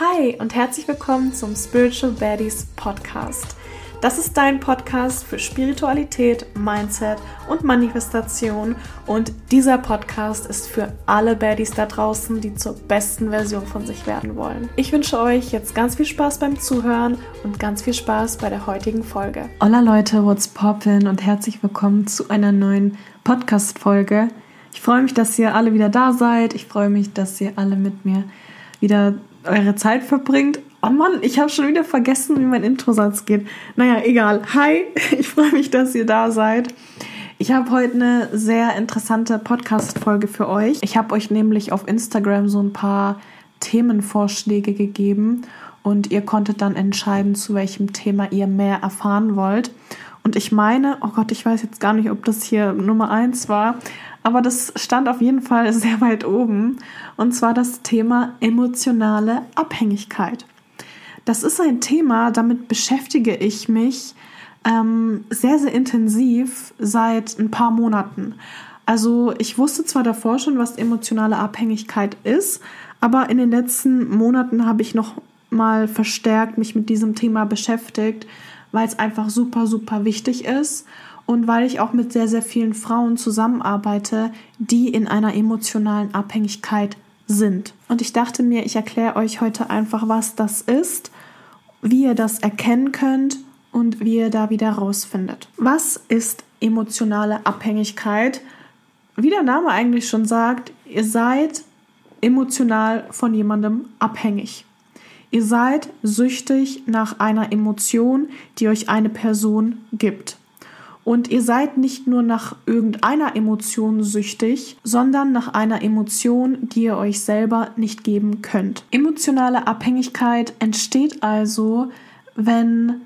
Hi und herzlich willkommen zum Spiritual Baddies Podcast. Das ist dein Podcast für Spiritualität, Mindset und Manifestation. Und dieser Podcast ist für alle Baddies da draußen, die zur besten Version von sich werden wollen. Ich wünsche euch jetzt ganz viel Spaß beim Zuhören und ganz viel Spaß bei der heutigen Folge. Hola Leute, what's poppin' und herzlich willkommen zu einer neuen Podcast-Folge. Ich freue mich, dass ihr alle wieder da seid. Ich freue mich, dass ihr alle mit mir wieder eure Zeit verbringt. Oh Mann, ich habe schon wieder vergessen, wie mein Introsatz geht. Naja, egal. Hi, ich freue mich, dass ihr da seid. Ich habe heute eine sehr interessante Podcast-Folge für euch. Ich habe euch nämlich auf Instagram so ein paar Themenvorschläge gegeben und ihr konntet dann entscheiden, zu welchem Thema ihr mehr erfahren wollt. Und ich meine, oh Gott, ich weiß jetzt gar nicht, ob das hier Nummer eins war, aber das stand auf jeden Fall sehr weit oben. Und zwar das Thema emotionale Abhängigkeit. Das ist ein Thema, damit beschäftige ich mich ähm, sehr, sehr intensiv seit ein paar Monaten. Also ich wusste zwar davor schon, was emotionale Abhängigkeit ist, aber in den letzten Monaten habe ich noch mal verstärkt mich mit diesem Thema beschäftigt, weil es einfach super, super wichtig ist und weil ich auch mit sehr, sehr vielen Frauen zusammenarbeite, die in einer emotionalen Abhängigkeit sind. Und ich dachte mir, ich erkläre euch heute einfach, was das ist, wie ihr das erkennen könnt und wie ihr da wieder rausfindet. Was ist emotionale Abhängigkeit? Wie der Name eigentlich schon sagt, ihr seid emotional von jemandem abhängig. Ihr seid süchtig nach einer Emotion, die euch eine Person gibt. Und ihr seid nicht nur nach irgendeiner Emotion süchtig, sondern nach einer Emotion, die ihr euch selber nicht geben könnt. Emotionale Abhängigkeit entsteht also, wenn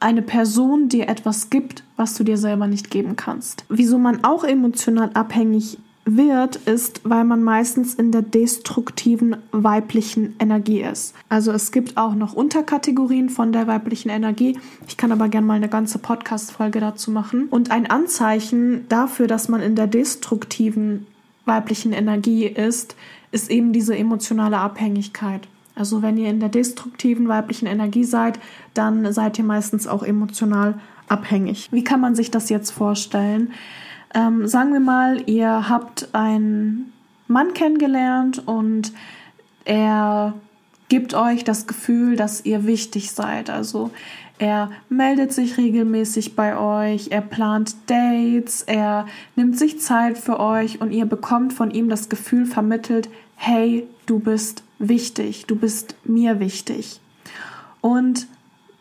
eine Person dir etwas gibt, was du dir selber nicht geben kannst. Wieso man auch emotional abhängig wird, ist, weil man meistens in der destruktiven weiblichen Energie ist. Also es gibt auch noch Unterkategorien von der weiblichen Energie. Ich kann aber gerne mal eine ganze Podcast-Folge dazu machen. Und ein Anzeichen dafür, dass man in der destruktiven weiblichen Energie ist, ist eben diese emotionale Abhängigkeit. Also wenn ihr in der destruktiven weiblichen Energie seid, dann seid ihr meistens auch emotional abhängig. Wie kann man sich das jetzt vorstellen? Ähm, sagen wir mal, ihr habt einen Mann kennengelernt und er gibt euch das Gefühl, dass ihr wichtig seid. Also er meldet sich regelmäßig bei euch, er plant Dates, er nimmt sich Zeit für euch und ihr bekommt von ihm das Gefühl vermittelt, hey, du bist wichtig, du bist mir wichtig. Und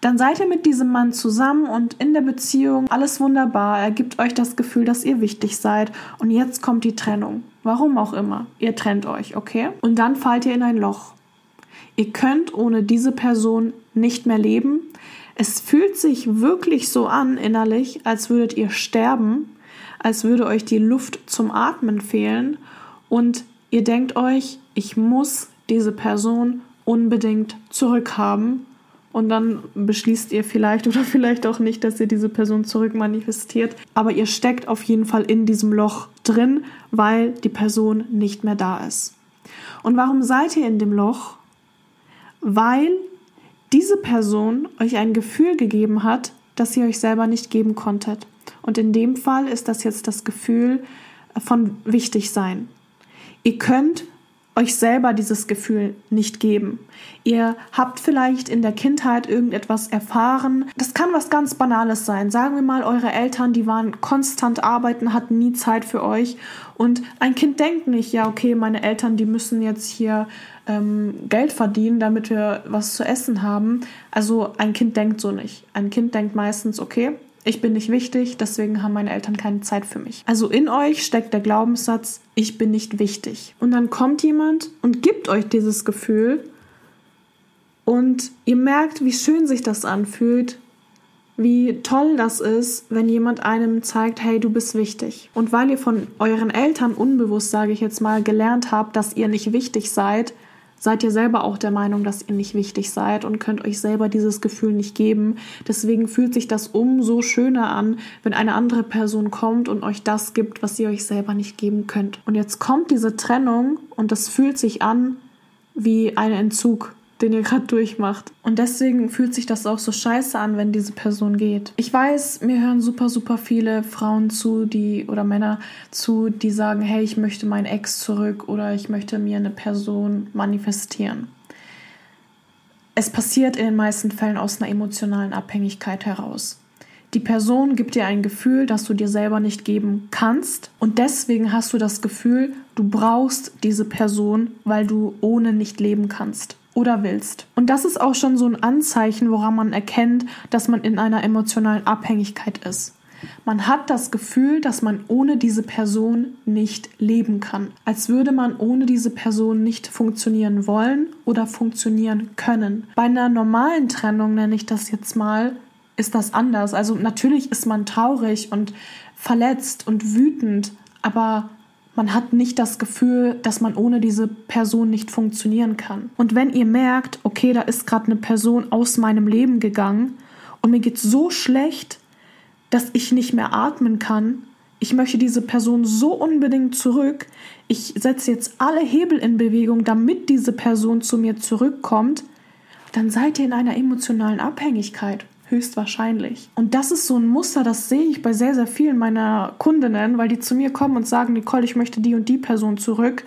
dann seid ihr mit diesem Mann zusammen und in der Beziehung alles wunderbar. Er gibt euch das Gefühl, dass ihr wichtig seid. Und jetzt kommt die Trennung. Warum auch immer. Ihr trennt euch, okay? Und dann fallt ihr in ein Loch. Ihr könnt ohne diese Person nicht mehr leben. Es fühlt sich wirklich so an innerlich, als würdet ihr sterben, als würde euch die Luft zum Atmen fehlen. Und ihr denkt euch, ich muss diese Person unbedingt zurückhaben und dann beschließt ihr vielleicht oder vielleicht auch nicht, dass ihr diese Person zurück manifestiert. Aber ihr steckt auf jeden Fall in diesem Loch drin, weil die Person nicht mehr da ist. Und warum seid ihr in dem Loch? Weil diese Person euch ein Gefühl gegeben hat, das ihr euch selber nicht geben konntet. Und in dem Fall ist das jetzt das Gefühl von wichtig sein. Ihr könnt euch selber dieses Gefühl nicht geben. Ihr habt vielleicht in der Kindheit irgendetwas erfahren. Das kann was ganz Banales sein. Sagen wir mal, eure Eltern, die waren konstant arbeiten, hatten nie Zeit für euch. Und ein Kind denkt nicht, ja, okay, meine Eltern, die müssen jetzt hier ähm, Geld verdienen, damit wir was zu essen haben. Also ein Kind denkt so nicht. Ein Kind denkt meistens, okay, ich bin nicht wichtig, deswegen haben meine Eltern keine Zeit für mich. Also in euch steckt der Glaubenssatz, ich bin nicht wichtig. Und dann kommt jemand und gibt euch dieses Gefühl und ihr merkt, wie schön sich das anfühlt, wie toll das ist, wenn jemand einem zeigt, hey, du bist wichtig. Und weil ihr von euren Eltern unbewusst, sage ich jetzt mal, gelernt habt, dass ihr nicht wichtig seid, seid ihr selber auch der Meinung, dass ihr nicht wichtig seid und könnt euch selber dieses Gefühl nicht geben. Deswegen fühlt sich das umso schöner an, wenn eine andere Person kommt und euch das gibt, was ihr euch selber nicht geben könnt. Und jetzt kommt diese Trennung und das fühlt sich an wie ein Entzug den ihr gerade durchmacht. Und deswegen fühlt sich das auch so scheiße an, wenn diese Person geht. Ich weiß, mir hören super, super viele Frauen zu, die oder Männer zu, die sagen, hey, ich möchte meinen Ex zurück oder ich möchte mir eine Person manifestieren. Es passiert in den meisten Fällen aus einer emotionalen Abhängigkeit heraus. Die Person gibt dir ein Gefühl, das du dir selber nicht geben kannst. Und deswegen hast du das Gefühl, du brauchst diese Person, weil du ohne nicht leben kannst oder willst. Und das ist auch schon so ein Anzeichen, woran man erkennt, dass man in einer emotionalen Abhängigkeit ist. Man hat das Gefühl, dass man ohne diese Person nicht leben kann. Als würde man ohne diese Person nicht funktionieren wollen oder funktionieren können. Bei einer normalen Trennung nenne ich das jetzt mal, ist das anders. Also natürlich ist man traurig und verletzt und wütend, aber man hat nicht das Gefühl, dass man ohne diese Person nicht funktionieren kann. Und wenn ihr merkt, okay, da ist gerade eine Person aus meinem Leben gegangen und mir geht so schlecht, dass ich nicht mehr atmen kann, ich möchte diese Person so unbedingt zurück, ich setze jetzt alle Hebel in Bewegung, damit diese Person zu mir zurückkommt, dann seid ihr in einer emotionalen Abhängigkeit höchstwahrscheinlich. Und das ist so ein Muster, das sehe ich bei sehr, sehr vielen meiner Kundinnen, weil die zu mir kommen und sagen, Nicole, ich möchte die und die Person zurück.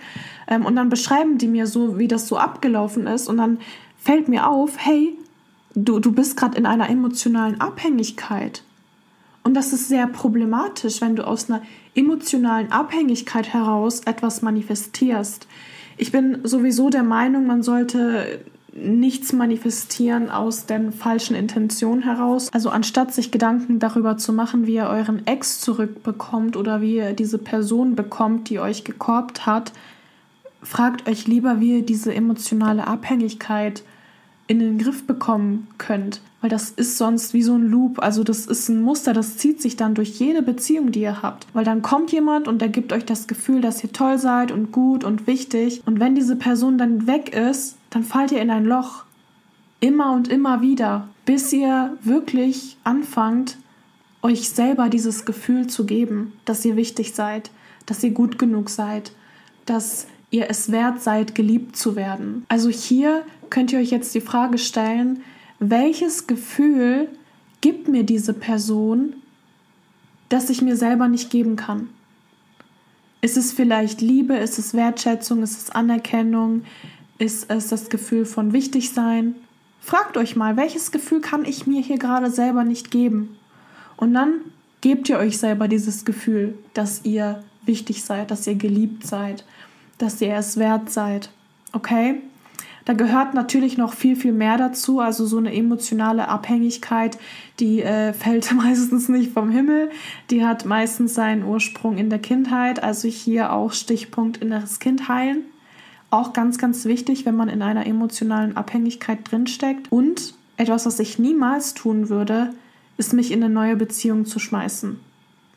Ähm, und dann beschreiben die mir so, wie das so abgelaufen ist. Und dann fällt mir auf, hey, du, du bist gerade in einer emotionalen Abhängigkeit. Und das ist sehr problematisch, wenn du aus einer emotionalen Abhängigkeit heraus etwas manifestierst. Ich bin sowieso der Meinung, man sollte nichts manifestieren aus den falschen Intentionen heraus. Also anstatt sich Gedanken darüber zu machen, wie ihr euren Ex zurückbekommt oder wie ihr diese Person bekommt, die euch gekorbt hat, fragt euch lieber, wie ihr diese emotionale Abhängigkeit in den Griff bekommen könnt. Weil das ist sonst wie so ein Loop. Also das ist ein Muster, das zieht sich dann durch jede Beziehung, die ihr habt. Weil dann kommt jemand und der gibt euch das Gefühl, dass ihr toll seid und gut und wichtig. Und wenn diese Person dann weg ist, dann fallt ihr in ein Loch. Immer und immer wieder, bis ihr wirklich anfangt, euch selber dieses Gefühl zu geben, dass ihr wichtig seid, dass ihr gut genug seid, dass ihr es wert seid, geliebt zu werden. Also hier könnt ihr euch jetzt die Frage stellen, welches Gefühl gibt mir diese Person, das ich mir selber nicht geben kann? Ist es vielleicht Liebe? Ist es Wertschätzung? Ist es Anerkennung? Ist es das Gefühl von Wichtigsein? Fragt euch mal, welches Gefühl kann ich mir hier gerade selber nicht geben? Und dann gebt ihr euch selber dieses Gefühl, dass ihr wichtig seid, dass ihr geliebt seid, dass ihr es wert seid. Okay? Da gehört natürlich noch viel, viel mehr dazu. Also so eine emotionale Abhängigkeit, die äh, fällt meistens nicht vom Himmel. Die hat meistens seinen Ursprung in der Kindheit. Also hier auch Stichpunkt inneres Kind heilen. Auch ganz, ganz wichtig, wenn man in einer emotionalen Abhängigkeit drinsteckt. Und etwas, was ich niemals tun würde, ist mich in eine neue Beziehung zu schmeißen.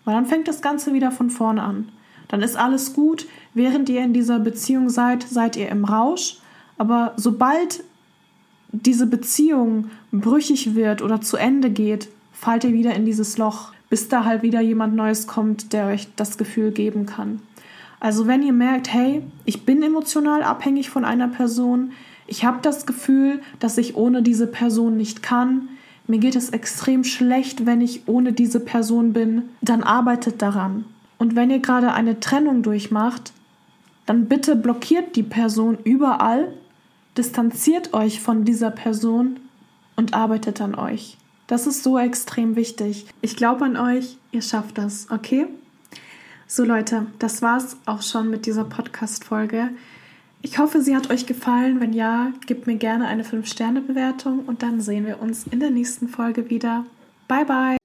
Weil dann fängt das Ganze wieder von vorne an. Dann ist alles gut. Während ihr in dieser Beziehung seid, seid ihr im Rausch. Aber sobald diese Beziehung brüchig wird oder zu Ende geht, fallt ihr wieder in dieses Loch, bis da halt wieder jemand Neues kommt, der euch das Gefühl geben kann. Also wenn ihr merkt, hey, ich bin emotional abhängig von einer Person, ich habe das Gefühl, dass ich ohne diese Person nicht kann, mir geht es extrem schlecht, wenn ich ohne diese Person bin, dann arbeitet daran. Und wenn ihr gerade eine Trennung durchmacht, dann bitte blockiert die Person überall, distanziert euch von dieser Person und arbeitet an euch. Das ist so extrem wichtig. Ich glaube an euch, ihr schafft das, okay? So Leute, das war's auch schon mit dieser Podcast-Folge. Ich hoffe, sie hat euch gefallen. Wenn ja, gebt mir gerne eine 5-Sterne-Bewertung und dann sehen wir uns in der nächsten Folge wieder. Bye, bye!